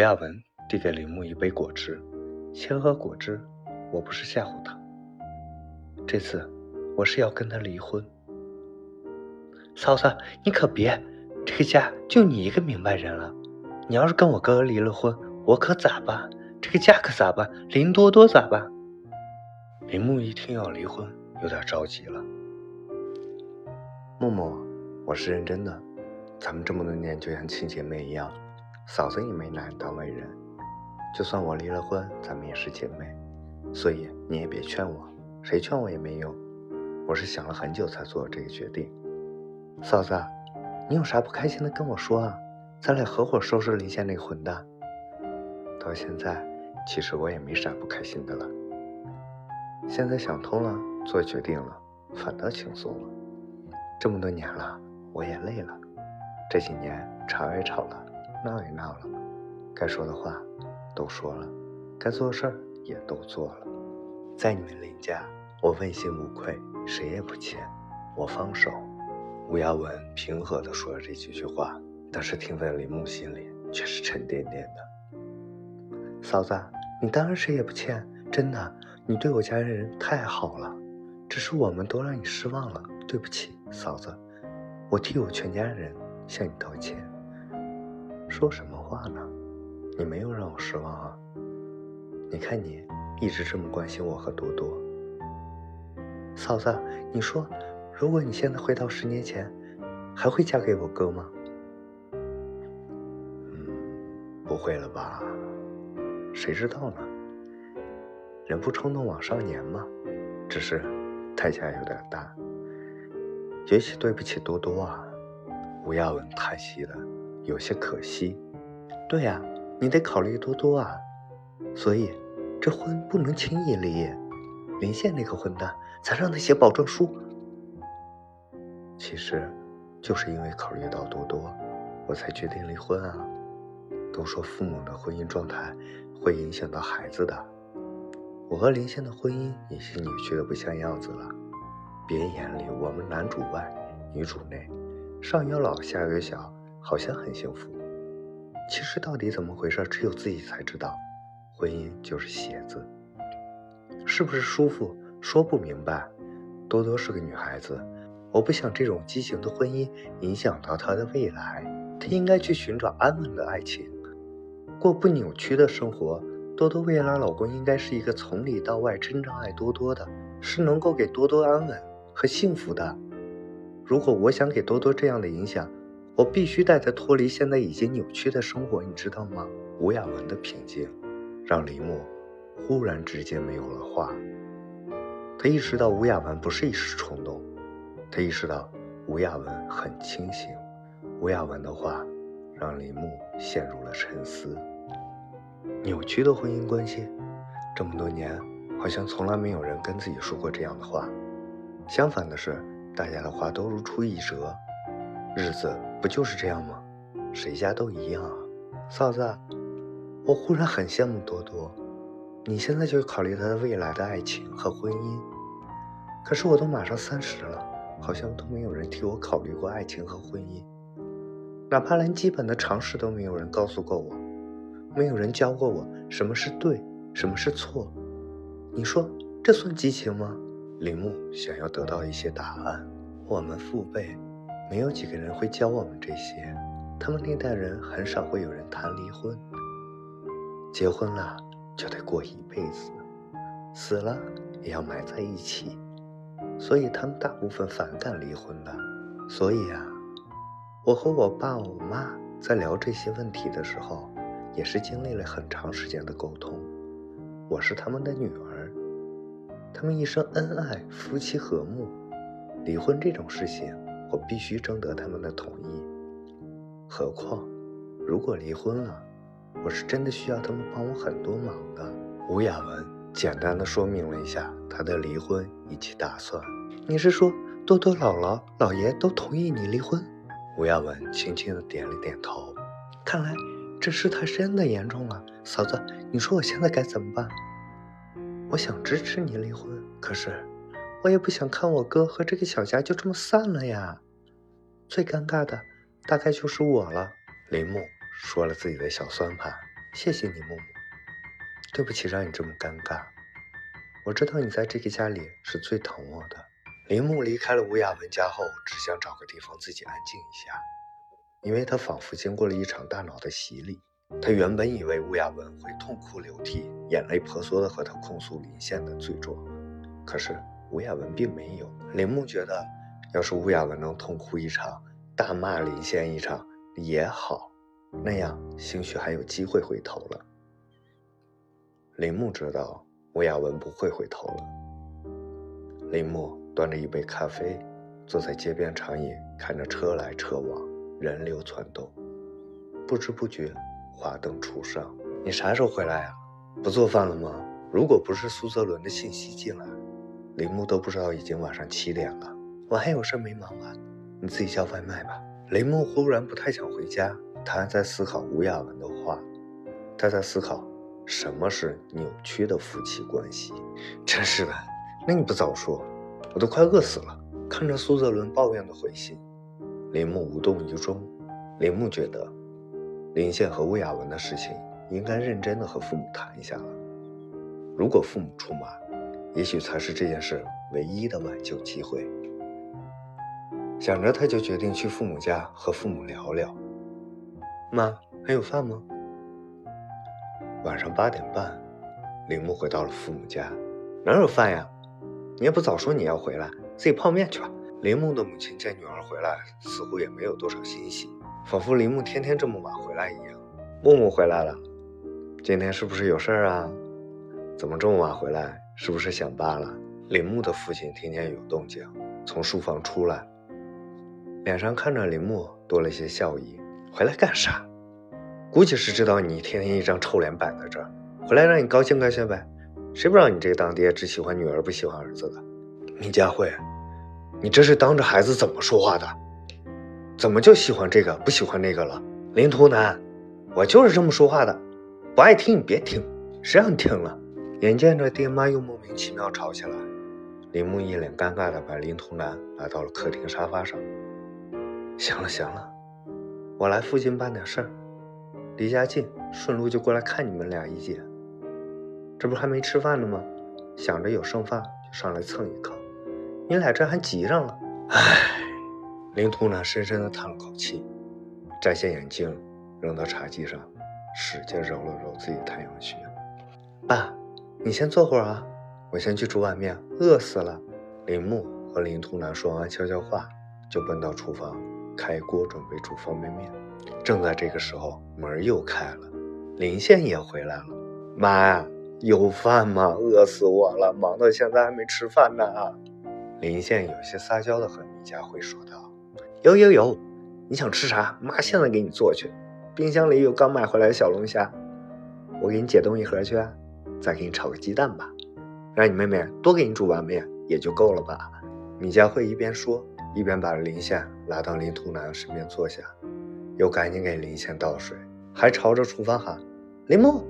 刘亚文递给林木一杯果汁，先喝果汁。我不是吓唬他，这次我是要跟他离婚。嫂子，你可别，这个家就你一个明白人了。你要是跟我哥离了婚，我可咋办？这个家可咋办？林多多咋办？林木一听要离婚，有点着急了。木木，我是认真的，咱们这么多年就像亲姐妹一样，嫂子也没拿你当外人。就算我离了婚，咱们也是姐妹，所以你也别劝我，谁劝我也没用。我是想了很久才做这个决定。嫂子，你有啥不开心的跟我说啊？咱俩合伙收拾林县那个混蛋。到现在，其实我也没啥不开心的了。现在想通了，做决定了，反倒轻松了。这么多年了，我也累了。这几年吵也吵了，闹也闹了，该说的话都说了，该做的事儿也都做了。在你们林家，我问心无愧，谁也不欠。我放手。吴亚文平和地说了这几句话，但是听在林木心里却是沉甸甸的。嫂子，你当然谁也不欠，真的。你对我家人太好了，只是我们都让你失望了，对不起，嫂子，我替我全家人向你道歉。说什么话呢？你没有让我失望啊！你看你一直这么关心我和多多。嫂子，你说，如果你现在回到十年前，还会嫁给我哥吗？嗯，不会了吧？谁知道呢？人不冲动枉少年嘛，只是代价有点大。也许对不起多多啊，吴亚文叹息的有些可惜。对呀，你得考虑多多啊，所以这婚不能轻易离。林县那个混蛋，咱让他写保证书。其实，就是因为考虑到多多，我才决定离婚啊。都说父母的婚姻状态会影响到孩子的。我和林仙的婚姻已经扭曲的不像样子了。别眼里，我们男主外，女主内，上有老下有小，好像很幸福。其实到底怎么回事，只有自己才知道。婚姻就是鞋子，是不是舒服，说不明白。多多是个女孩子，我不想这种畸形的婚姻影响到她的未来。她应该去寻找安稳的爱情，过不扭曲的生活。多多未来老公应该是一个从里到外真正爱多多的，是能够给多多安稳和幸福的。如果我想给多多这样的影响，我必须带他脱离现在已经扭曲的生活，你知道吗？吴雅文的平静让林默忽然之间没有了话。他意识到吴雅文不是一时冲动，他意识到吴雅文很清醒。吴雅文的话让林默陷入了沉思。扭曲的婚姻关系，这么多年好像从来没有人跟自己说过这样的话。相反的是，大家的话都如出一辙。日子不就是这样吗？谁家都一样啊。嫂子，我忽然很羡慕多多，你现在就考虑他的未来的爱情和婚姻。可是我都马上三十了，好像都没有人替我考虑过爱情和婚姻，哪怕连基本的常识都没有人告诉过我。没有人教过我什么是对，什么是错。你说这算激情吗？铃木想要得到一些答案。我们父辈没有几个人会教我们这些，他们那代人很少会有人谈离婚。结婚了就得过一辈子，死了也要埋在一起，所以他们大部分反感离婚的。所以啊，我和我爸我妈在聊这些问题的时候。也是经历了很长时间的沟通。我是他们的女儿，他们一生恩爱，夫妻和睦。离婚这种事情，我必须征得他们的同意。何况，如果离婚了，我是真的需要他们帮我很多忙的。吴雅文简单的说明了一下他的离婚以及打算。你是说，多多姥姥、姥爷都同意你离婚？吴雅文轻轻的点了点头。看来。这事态真的严重了，嫂子，你说我现在该怎么办？我想支持你离婚，可是我也不想看我哥和这个小家就这么散了呀。最尴尬的大概就是我了。林木说了自己的小算盘，谢谢你，木木。对不起，让你这么尴尬。我知道你在这个家里是最疼我的。林木离开了吴雅文家后，只想找个地方自己安静一下，因为他仿佛经过了一场大脑的洗礼。他原本以为吴雅文会痛哭流涕、眼泪婆娑地和他控诉林宪的罪状，可是吴雅文并没有。林木觉得，要是吴雅文能痛哭一场、大骂林宪一场也好，那样兴许还有机会回头了。林木知道吴雅文不会回头了。林木端着一杯咖啡，坐在街边长椅，看着车来车往，人流攒动，不知不觉。华灯初上，你啥时候回来啊？不做饭了吗？如果不是苏泽伦的信息进来，林木都不知道已经晚上七点了。我还有事没忙完，你自己叫外卖吧。林木忽然不太想回家，他还在思考吴雅文的话，他在思考什么是扭曲的夫妻关系。真是的，那你不早说，我都快饿死了。看着苏泽伦抱怨的回信，林木无动于衷。林木觉得。林宪和吴雅文的事情，应该认真的和父母谈一下了。如果父母出马，也许才是这件事唯一的挽救机会。想着，他就决定去父母家和父母聊聊。妈，还有饭吗？晚上八点半，铃木回到了父母家。哪有饭呀？你也不早说你要回来，自己泡面去吧。铃木的母亲见女儿回来，似乎也没有多少欣喜。仿佛林木天天这么晚回来一样。木木回来了，今天是不是有事儿啊？怎么这么晚回来？是不是想爸了？林木的父亲听见有动静，从书房出来，脸上看着林木多了些笑意。回来干啥？估计是知道你天天一张臭脸摆在这儿，回来让你高兴高兴呗。谁不知道你这个当爹只喜欢女儿不喜欢儿子的？米佳慧，你这是当着孩子怎么说话的？怎么就喜欢这个不喜欢那个了？林图南，我就是这么说话的，不爱听你别听，谁让你听了？眼见着爹妈又莫名其妙吵起来，林木一脸尴尬的把林图南拉到了客厅沙发上。行了行了，我来附近办点事儿，离家近，顺路就过来看你们俩一眼。这不还没吃饭呢吗？想着有剩饭就上来蹭一口，你俩这还急上了？唉。林图南深深地叹了口气，摘下眼镜，扔到茶几上，使劲揉了揉自己太阳穴。爸，你先坐会儿啊，我先去煮碗面，饿死了。林木和林通南说完悄悄话，就奔到厨房开锅准备煮方便面。正在这个时候，门又开了，林宪也回来了。妈呀，有饭吗？饿死我了，忙到现在还没吃饭呢。林宪有些撒娇的和米佳慧说道。有有有，你想吃啥？妈现在给你做去。冰箱里有刚买回来的小龙虾，我给你解冻一盒去。再给你炒个鸡蛋吧，让你妹妹多给你煮碗面也就够了吧。米佳慧一边说，一边把林宪拉到林图南身边坐下，又赶紧给林宪倒水，还朝着厨房喊：“林木，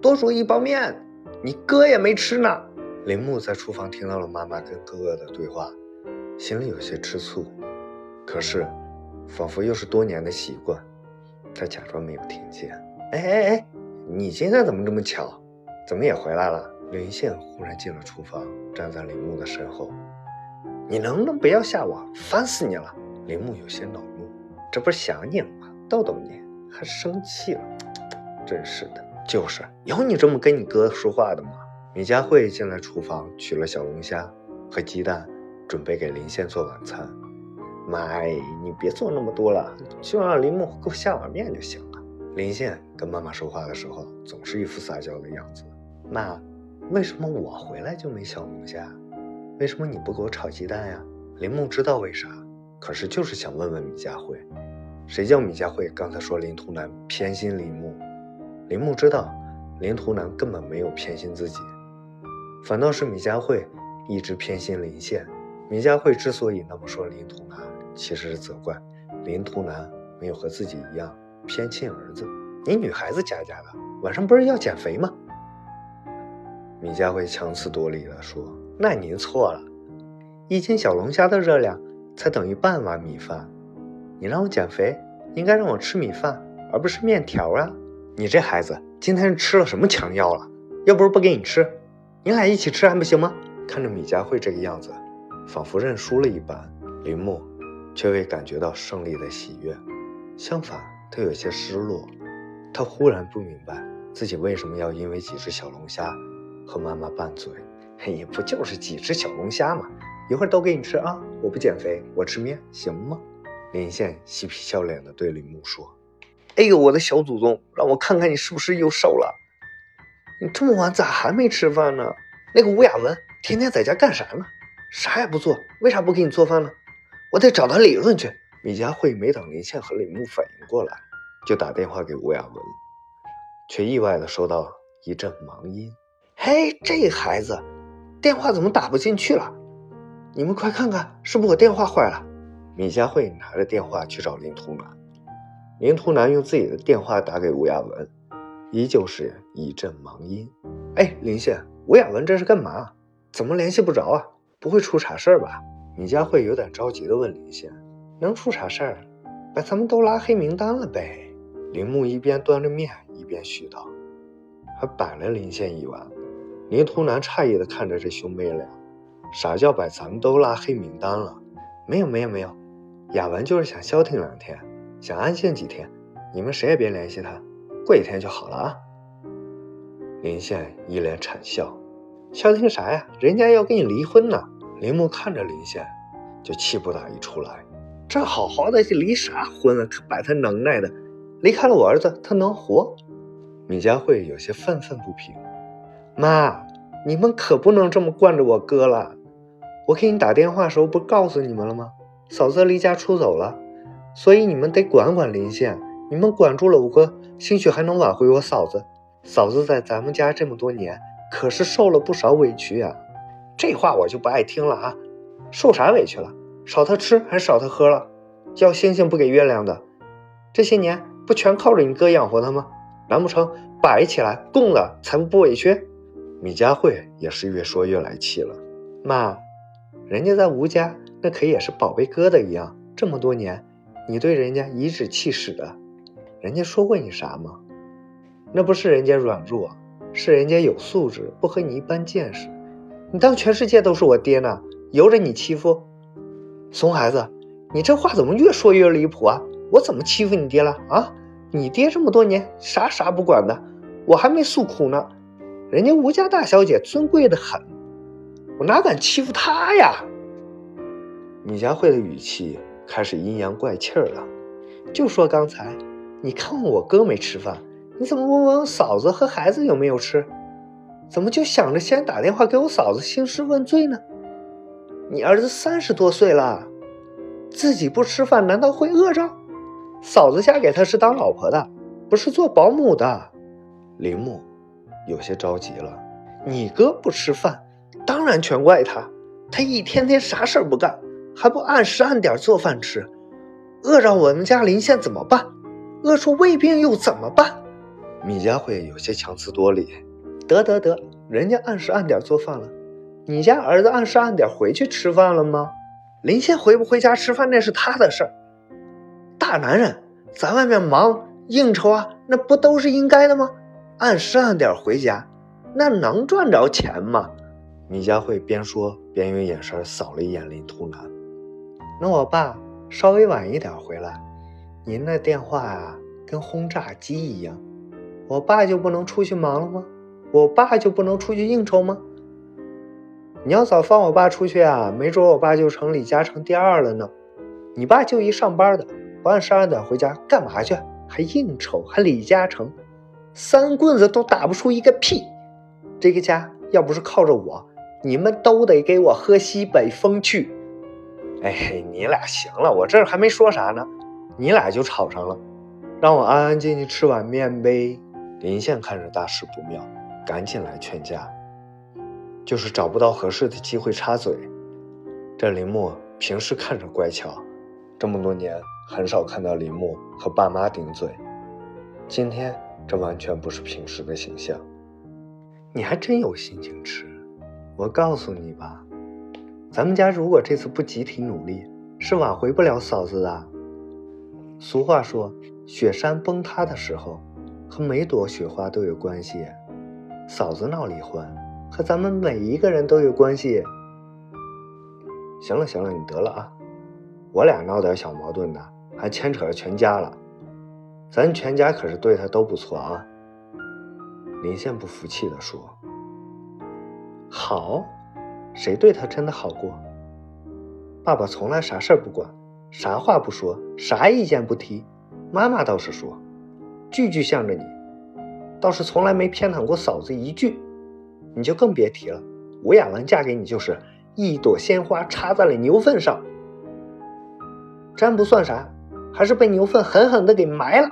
多煮一包面，你哥也没吃呢。”林木在厨房听到了妈妈跟哥哥的对话，心里有些吃醋。可是，仿佛又是多年的习惯，他假装没有听见。哎哎哎，你今天怎么这么巧？怎么也回来了？林宪忽然进了厨房，站在林木的身后。你能不能不要吓我？烦死你了！林木有些恼怒，这不是想你了吗？逗逗你，还生气了？真是的，就是有你这么跟你哥说话的吗？米佳慧进来厨房，取了小龙虾和鸡蛋，准备给林宪做晚餐。妈，你别做那么多了，就让林木给我下碗面就行了。林宪跟妈妈说话的时候，总是一副撒娇的样子。妈，为什么我回来就没小龙虾？为什么你不给我炒鸡蛋呀？林木知道为啥，可是就是想问问米佳慧。谁叫米佳慧刚才说林图南偏心林木？林木知道林图南根本没有偏心自己，反倒是米佳慧一直偏心林宪。米佳慧之所以那么说林图南，其实是责怪林图南没有和自己一样偏亲儿子。你女孩子家家的，晚上不是要减肥吗？米佳慧强词夺理地说：“那您错了，一斤小龙虾的热量才等于半碗米饭。你让我减肥，应该让我吃米饭，而不是面条啊。”你这孩子今天是吃了什么强药了？要不是不给你吃，你俩一起吃还不行吗？看着米佳慧这个样子，仿佛认输了一般，林木却未感觉到胜利的喜悦，相反，他有些失落。他忽然不明白自己为什么要因为几只小龙虾和妈妈拌嘴。嘿，不就是几只小龙虾吗？一会儿都给你吃啊！我不减肥，我吃面，行吗？林宪嬉皮笑脸地对林木说：“哎呦，我的小祖宗，让我看看你是不是又瘦了。你这么晚咋还没吃饭呢？那个吴雅文天天在家干啥呢？啥也不做，为啥不给你做饭呢？我得找他理论去。”米佳慧没等林宪和林木反应过来，就打电话给吴雅文，却意外地收到一阵忙音。嘿，这孩子！电话怎么打不进去了？你们快看看，是不是我电话坏了？米佳慧拿着电话去找林图南，林图南用自己的电话打给吴亚文，依旧是一阵忙音。哎，林宪，吴亚文这是干嘛？怎么联系不着啊？不会出啥事儿吧？米佳慧有点着急的问林宪：“能出啥事儿？把咱们都拉黑名单了呗？”林木一边端着面一边絮叨，还摆了林宪一碗。林图南诧异的看着这兄妹俩，啥叫把咱们都拉黑名单了？没有没有没有，雅文就是想消停两天，想安静几天，你们谁也别联系他，过几天就好了啊。林宪一脸惨笑，消停啥呀？人家要跟你离婚呢。林木看着林宪，就气不打一处来，这好好的离啥婚啊？可摆他能耐的，离开了我儿子，他能活？米佳慧有些愤愤不平。妈，你们可不能这么惯着我哥了。我给你打电话时候不告诉你们了吗？嫂子离家出走了，所以你们得管管林县。你们管住了我哥，兴许还能挽回我嫂子。嫂子在咱们家这么多年，可是受了不少委屈呀。这话我就不爱听了啊！受啥委屈了？少他吃还是少他喝了？叫星星不给月亮的，这些年不全靠着你哥养活他吗？难不成摆起来供了才不委屈？米佳慧也是越说越来气了，妈，人家在吴家那可也是宝贝疙瘩一样，这么多年你对人家颐指气使的，人家说过你啥吗？那不是人家软弱，是人家有素质，不和你一般见识。你当全世界都是我爹呢，由着你欺负？怂孩子，你这话怎么越说越离谱啊？我怎么欺负你爹了啊？你爹这么多年啥啥不管的，我还没诉苦呢。人家吴家大小姐尊贵的很，我哪敢欺负她呀？米佳慧的语气开始阴阳怪气了。就说刚才，你看我哥没吃饭，你怎么不问问嫂子和孩子有没有吃？怎么就想着先打电话给我嫂子兴师问罪呢？你儿子三十多岁了，自己不吃饭难道会饿着？嫂子嫁给他是当老婆的，不是做保姆的。林木。有些着急了，你哥不吃饭，当然全怪他。他一天天啥事儿不干，还不按时按点做饭吃，饿着我们家林宪怎么办？饿出胃病又怎么办？米佳慧有些强词夺理。得得得，人家按时按点做饭了，你家儿子按时按点回去吃饭了吗？林宪回不回家吃饭那是他的事儿，大男人在外面忙应酬啊，那不都是应该的吗？按时按点回家，那能赚着钱吗？米佳慧边说边用眼神扫了一眼林图南。那我爸稍微晚一点回来，您那电话啊，跟轰炸机一样。我爸就不能出去忙了吗？我爸就不能出去应酬吗？你要早放我爸出去啊，没准我爸就成李嘉诚第二了呢。你爸就一上班的，不按时按点回家干嘛去？还应酬，还李嘉诚？三棍子都打不出一个屁！这个家要不是靠着我，你们都得给我喝西北风去！哎，你俩行了，我这还没说啥呢，你俩就吵上了，让我安安静静吃碗面呗。林宪看着大事不妙，赶紧来劝架，就是找不到合适的机会插嘴。这林木平时看着乖巧，这么多年很少看到林木和爸妈顶嘴，今天。这完全不是平时的形象，你还真有心情吃。我告诉你吧，咱们家如果这次不集体努力，是挽回不了嫂子的。俗话说，雪山崩塌的时候，和每朵雪花都有关系。嫂子闹离婚，和咱们每一个人都有关系。行了行了，你得了啊！我俩闹点小矛盾的，还牵扯着全家了。咱全家可是对他都不错啊。林宪不服气地说：“好，谁对他真的好过？爸爸从来啥事儿不管，啥话不说，啥意见不提。妈妈倒是说，句句向着你，倒是从来没偏袒过嫂子一句。你就更别提了，吴雅文嫁给你就是一朵鲜花插在了牛粪上。”真不算啥，还是被牛粪狠狠的给埋了。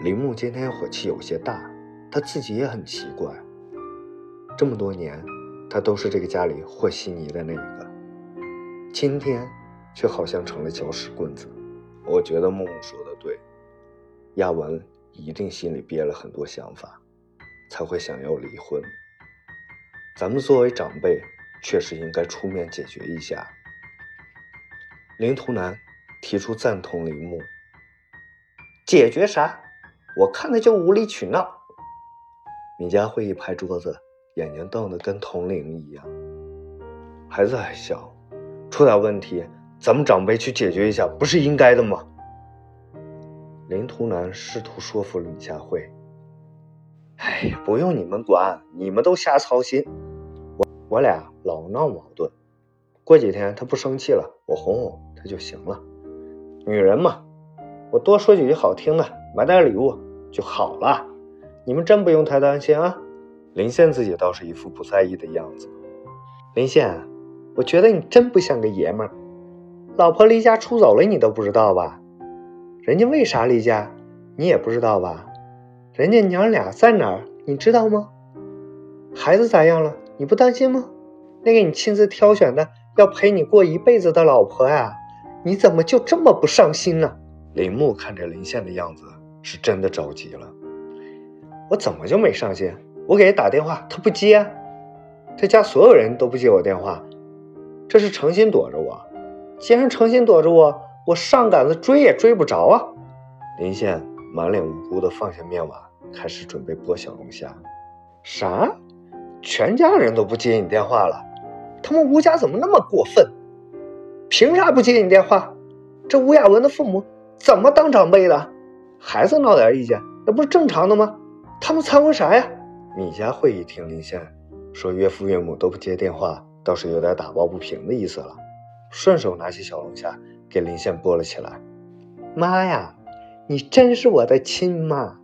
林木今天火气有些大，他自己也很奇怪。这么多年，他都是这个家里和稀泥的那一个，今天却好像成了搅屎棍子。我觉得木木说的对，亚文一定心里憋了很多想法，才会想要离婚。咱们作为长辈，确实应该出面解决一下。林图南提出赞同铃木，解决啥？我看他就无理取闹。米佳慧一拍桌子，眼睛瞪得跟铜铃一样。孩子还小，出点问题，咱们长辈去解决一下，不是应该的吗？林图南试图说服米佳慧：“哎，不用你们管，你们都瞎操心。我我俩老闹矛盾。”过几天他不生气了，我哄哄他就行了。女人嘛，我多说几句好听的，买点礼物就好了。你们真不用太担心啊。林宪自己倒是一副不在意的样子。林宪，我觉得你真不像个爷们儿。老婆离家出走了，你都不知道吧？人家为啥离家，你也不知道吧？人家娘俩在哪儿，你知道吗？孩子咋样了，你不担心吗？那个你亲自挑选的。要陪你过一辈子的老婆呀，你怎么就这么不上心呢？林木看着林宪的样子，是真的着急了。我怎么就没上心？我给他打电话，他不接。这家所有人都不接我电话，这是诚心躲着我。既然诚心躲着我，我上杆子追也追不着啊！林宪满脸无辜的放下面碗，开始准备剥小龙虾。啥？全家人都不接你电话了？他们吴家怎么那么过分？凭啥不接你电话？这吴雅文的父母怎么当长辈的？孩子闹点意见，那不是正常的吗？他们掺和啥呀？米家会议厅林宪说岳父岳母都不接电话，倒是有点打抱不平的意思了，顺手拿起小龙虾给林宪剥了起来。妈呀，你真是我的亲妈！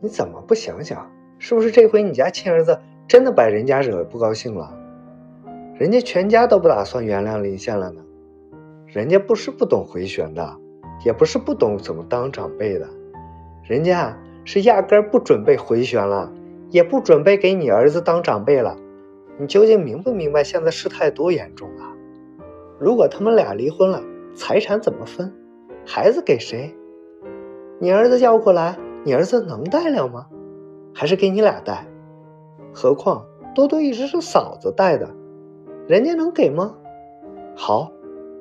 你怎么不想想，是不是这回你家亲儿子真的把人家惹不高兴了？人家全家都不打算原谅林宪了呢，人家不是不懂回旋的，也不是不懂怎么当长辈的，人家是压根不准备回旋了，也不准备给你儿子当长辈了。你究竟明不明白现在事态多严重啊？如果他们俩离婚了，财产怎么分？孩子给谁？你儿子要过来，你儿子能带了吗？还是给你俩带？何况多多一直是嫂子带的。人家能给吗？好，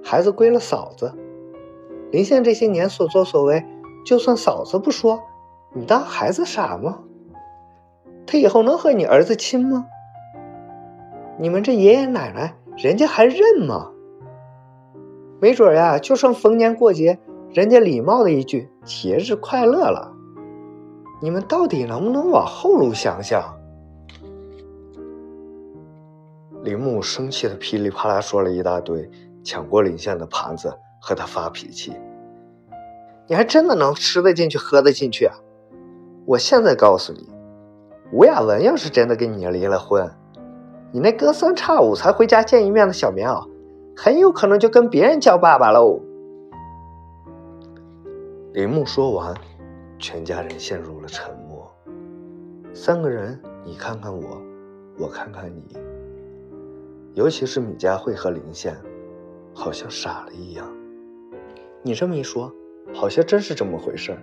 孩子归了嫂子。林宪这些年所作所为，就算嫂子不说，你当孩子傻吗？他以后能和你儿子亲吗？你们这爷爷奶奶，人家还认吗？没准呀，就剩逢年过节，人家礼貌的一句“节日快乐”了。你们到底能不能往后路想想？林木生气的噼里啪啦说了一大堆，抢过林宪的盘子和他发脾气。你还真的能吃得进去、喝得进去啊？我现在告诉你，吴雅文要是真的跟你离了婚，你那隔三差五才回家见一面的小棉袄，很有可能就跟别人叫爸爸喽。林木说完，全家人陷入了沉默。三个人，你看看我，我看看你。尤其是米佳慧和林宪，好像傻了一样。你这么一说，好像真是这么回事儿。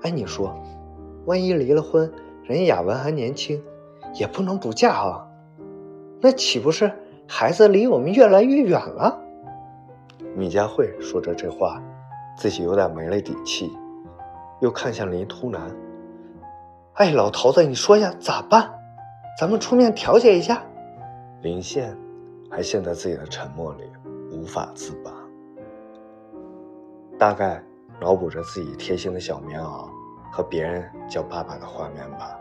哎，你说，万一离了婚，人家雅文还年轻，也不能不嫁啊。那岂不是孩子离我们越来越远了？米佳慧说着这话，自己有点没了底气。又看向林突南。哎，老头子，你说呀，咋办？咱们出面调解一下。林宪还陷在自己的沉默里，无法自拔。大概脑补着自己贴心的小棉袄和别人叫爸爸的画面吧。